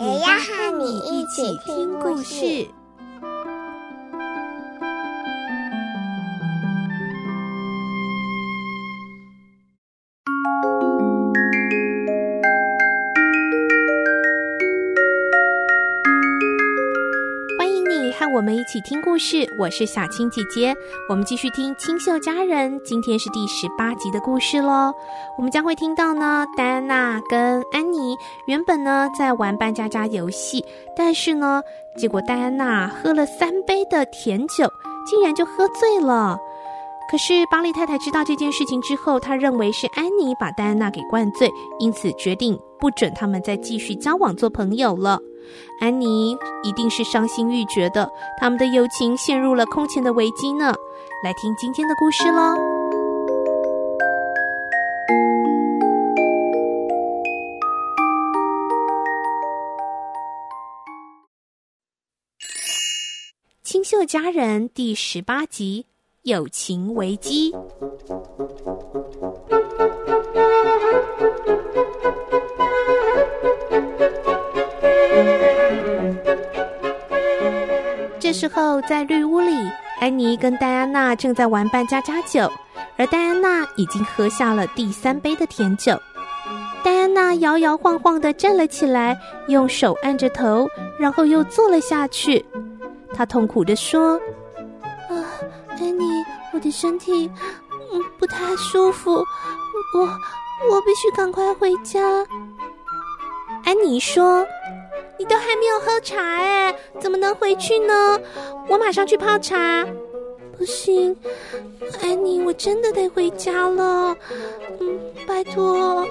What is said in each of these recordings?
也要和你一起听故事。们一起听故事，我是小青姐姐。我们继续听《清秀佳人》，今天是第十八集的故事喽。我们将会听到呢，戴安娜跟安妮原本呢在玩扮家家游戏，但是呢，结果戴安娜喝了三杯的甜酒，竟然就喝醉了。可是巴利太太知道这件事情之后，她认为是安妮把戴安娜给灌醉，因此决定不准他们再继续交往做朋友了。安妮一定是伤心欲绝的，他们的友情陷入了空前的危机呢。来听今天的故事喽，《清秀佳人》第十八集：友情危机。这时候，在绿屋里，安妮跟戴安娜正在玩扮家家酒，而戴安娜已经喝下了第三杯的甜酒。戴安娜摇摇晃晃地站了起来，用手按着头，然后又坐了下去。她痛苦地说：“啊，安妮，我的身体，嗯，不太舒服，我我必须赶快回家。”安妮说。你都还没有喝茶哎，怎么能回去呢？我马上去泡茶。不行，安妮，我真的得回家了。嗯，拜托。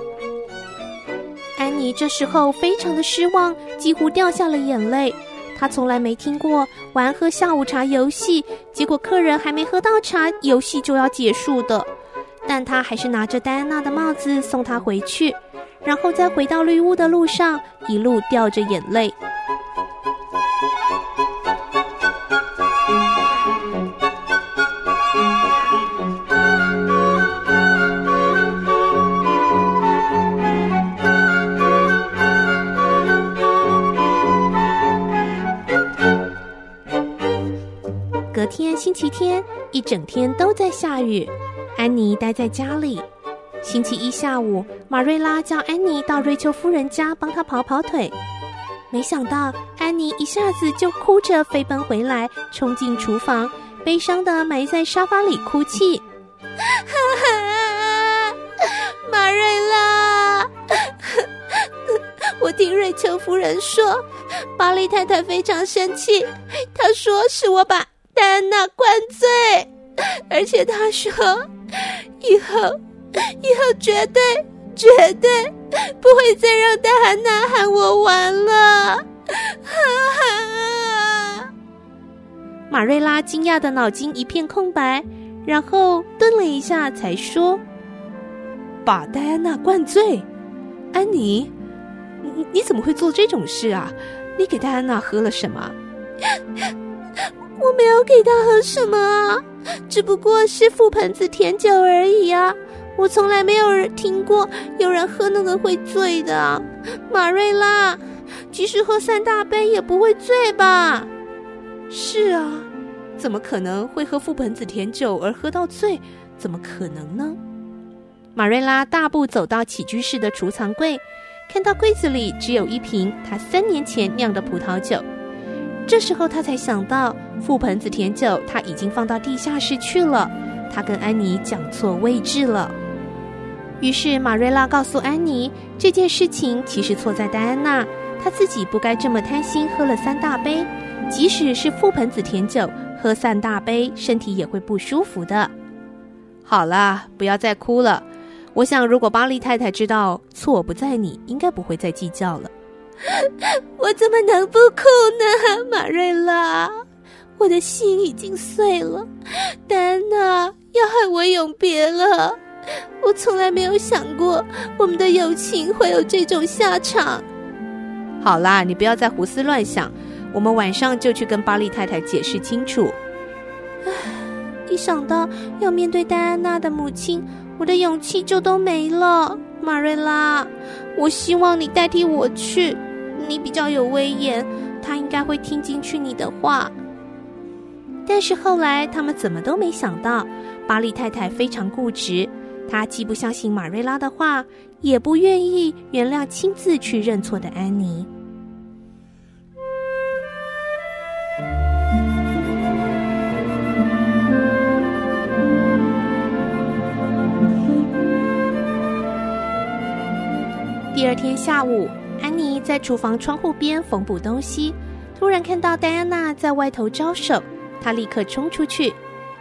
安妮这时候非常的失望，几乎掉下了眼泪。她从来没听过玩喝下午茶游戏，结果客人还没喝到茶，游戏就要结束的。但她还是拿着戴安娜的帽子送她回去。然后在回到绿屋的路上，一路掉着眼泪。隔天星期天，一整天都在下雨，安妮待在家里。星期一下午，玛瑞拉叫安妮到瑞秋夫人家帮她跑跑腿，没想到安妮一下子就哭着飞奔回来，冲进厨房，悲伤的埋在沙发里哭泣。哈哈，玛瑞拉，我听瑞秋夫人说，巴利太太非常生气，她说是我把戴安娜灌醉，而且她说以后。以后绝对绝对不会再让戴安娜喊我玩了。哈哈！玛瑞拉惊讶的脑筋一片空白，然后顿了一下，才说：“把戴安娜灌醉？安妮，你你怎么会做这种事啊？你给戴安娜喝了什么？” 我没有给她喝什么啊，只不过是覆盆子甜酒而已啊。我从来没有人听过有人喝那个会醉的，马瑞拉，即使喝三大杯也不会醉吧？是啊，怎么可能会喝覆盆子甜酒而喝到醉？怎么可能呢？马瑞拉大步走到起居室的储藏柜，看到柜子里只有一瓶她三年前酿的葡萄酒。这时候她才想到，覆盆子甜酒她已经放到地下室去了。她跟安妮讲错位置了。于是玛瑞拉告诉安妮，这件事情其实错在戴安娜，她自己不该这么贪心，喝了三大杯。即使是覆盆子甜酒，喝三大杯，身体也会不舒服的。好了，不要再哭了。我想，如果巴利太太知道错不在你，应该不会再计较了。我怎么能不哭呢？玛瑞拉，我的心已经碎了，戴安娜要和我永别了。我从来没有想过我们的友情会有这种下场。好啦，你不要再胡思乱想，我们晚上就去跟巴利太太解释清楚。唉，一想到要面对戴安娜的母亲，我的勇气就都没了。马瑞拉，我希望你代替我去，你比较有威严，她应该会听进去你的话。但是后来他们怎么都没想到，巴利太太非常固执。他既不相信马瑞拉的话，也不愿意原谅亲自去认错的安妮。第二天下午，安妮在厨房窗户边缝补东西，突然看到戴安娜在外头招手，她立刻冲出去，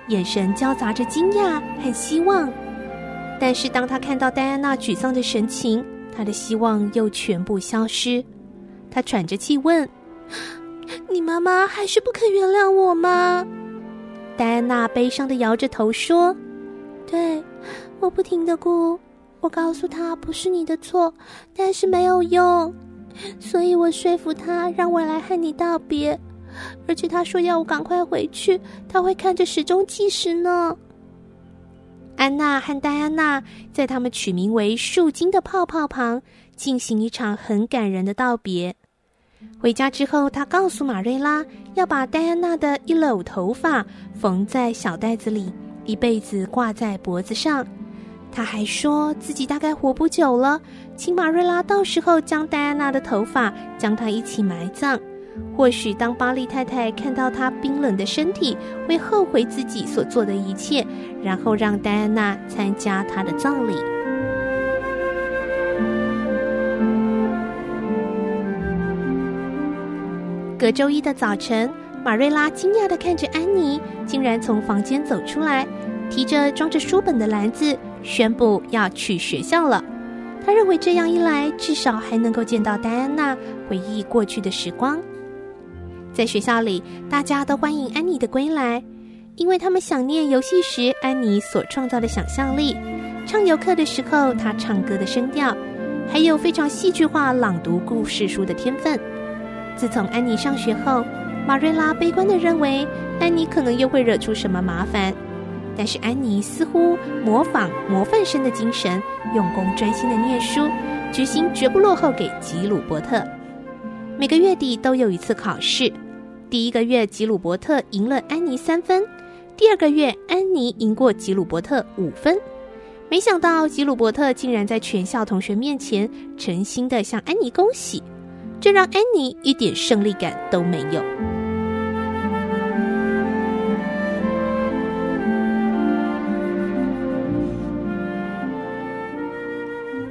眼神交杂着惊讶和希望。但是，当他看到戴安娜沮丧的神情，他的希望又全部消失。他喘着气问：“你妈妈还是不肯原谅我吗？”戴安娜悲伤的摇着头说：“对，我不停的哭。我告诉她不是你的错，但是没有用，所以我说服她让我来和你道别，而且她说要我赶快回去，她会看着时钟计时呢。”安娜和戴安娜在他们取名为“树精”的泡泡旁进行一场很感人的道别。回家之后，她告诉玛瑞拉要把戴安娜的一绺头发缝在小袋子里，一辈子挂在脖子上。她还说自己大概活不久了，请玛瑞拉到时候将戴安娜的头发将她一起埋葬。或许当巴利太太看到她冰冷的身体，会后悔自己所做的一切，然后让戴安娜参加她的葬礼。隔周一的早晨，玛瑞拉惊讶的看着安妮，竟然从房间走出来，提着装着书本的篮子，宣布要去学校了。她认为这样一来，至少还能够见到戴安娜，回忆过去的时光。在学校里，大家都欢迎安妮的归来，因为他们想念游戏时安妮所创造的想象力，唱游课的时候她唱歌的声调，还有非常戏剧化朗读故事书的天分。自从安妮上学后，玛瑞拉悲观地认为安妮可能又会惹出什么麻烦，但是安妮似乎模仿模范生的精神，用功专心地念书，决心绝不落后给吉鲁伯特。每个月底都有一次考试。第一个月，吉鲁伯特赢了安妮三分；第二个月，安妮赢过吉鲁伯特五分。没想到，吉鲁伯特竟然在全校同学面前诚心的向安妮恭喜，这让安妮一点胜利感都没有。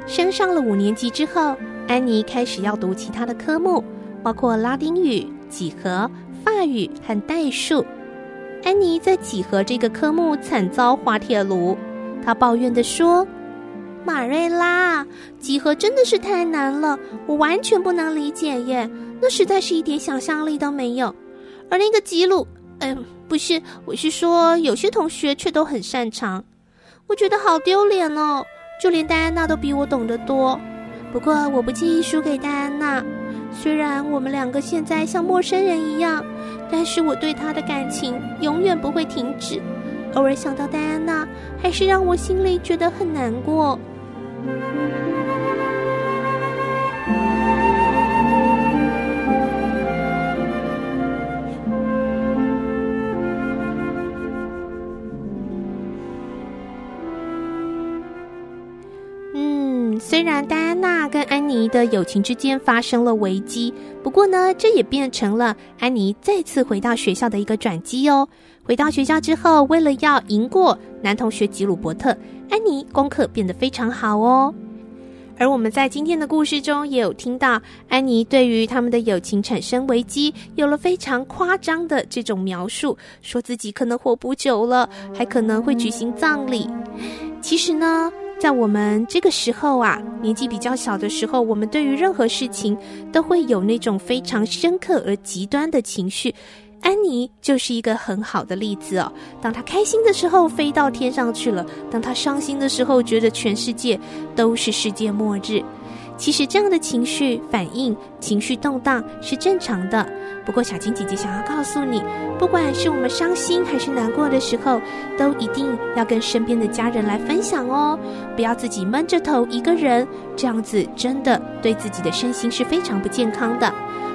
升上了五年级之后，安妮开始要读其他的科目，包括拉丁语、几何。法语和代数，安妮在几何这个科目惨遭滑铁卢。她抱怨地说：“玛瑞拉，几何真的是太难了，我完全不能理解耶，那实在是一点想象力都没有。而那个吉鲁，嗯，不是，我是说有些同学却都很擅长，我觉得好丢脸哦。就连戴安娜都比我懂得多，不过我不介意输给戴安娜。”虽然我们两个现在像陌生人一样，但是我对他的感情永远不会停止。偶尔想到戴安娜，还是让我心里觉得很难过。虽然戴安娜跟安妮的友情之间发生了危机，不过呢，这也变成了安妮再次回到学校的一个转机哦。回到学校之后，为了要赢过男同学吉鲁伯特，安妮功课变得非常好哦。而我们在今天的故事中也有听到，安妮对于他们的友情产生危机，有了非常夸张的这种描述，说自己可能活不久了，还可能会举行葬礼。其实呢。在我们这个时候啊，年纪比较小的时候，我们对于任何事情都会有那种非常深刻而极端的情绪。安妮就是一个很好的例子哦。当她开心的时候，飞到天上去了；当她伤心的时候，觉得全世界都是世界末日。其实这样的情绪反应、情绪动荡是正常的。不过，小青姐姐想要告诉你，不管是我们伤心还是难过的时候，都一定要跟身边的家人来分享哦，不要自己闷着头一个人，这样子真的对自己的身心是非常不健康的。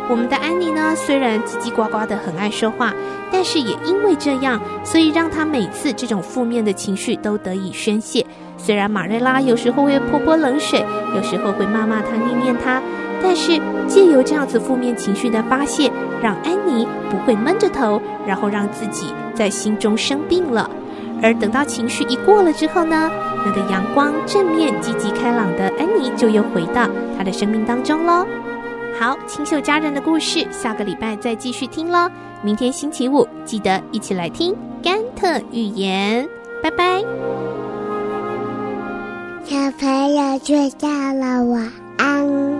我们的安妮呢，虽然叽叽呱呱的很爱说话，但是也因为这样，所以让她每次这种负面的情绪都得以宣泄。虽然马瑞拉有时候会泼泼冷水，有时候会骂骂她、念念她，但是借由这样子负面情绪的发泄，让安妮不会闷着头，然后让自己在心中生病了。而等到情绪一过了之后呢，那个阳光、正面、积极开朗的安妮就又回到她的生命当中喽。好，清秀佳人的故事，下个礼拜再继续听喽。明天星期五，记得一起来听甘特寓言，拜拜。小朋友睡觉了，晚安。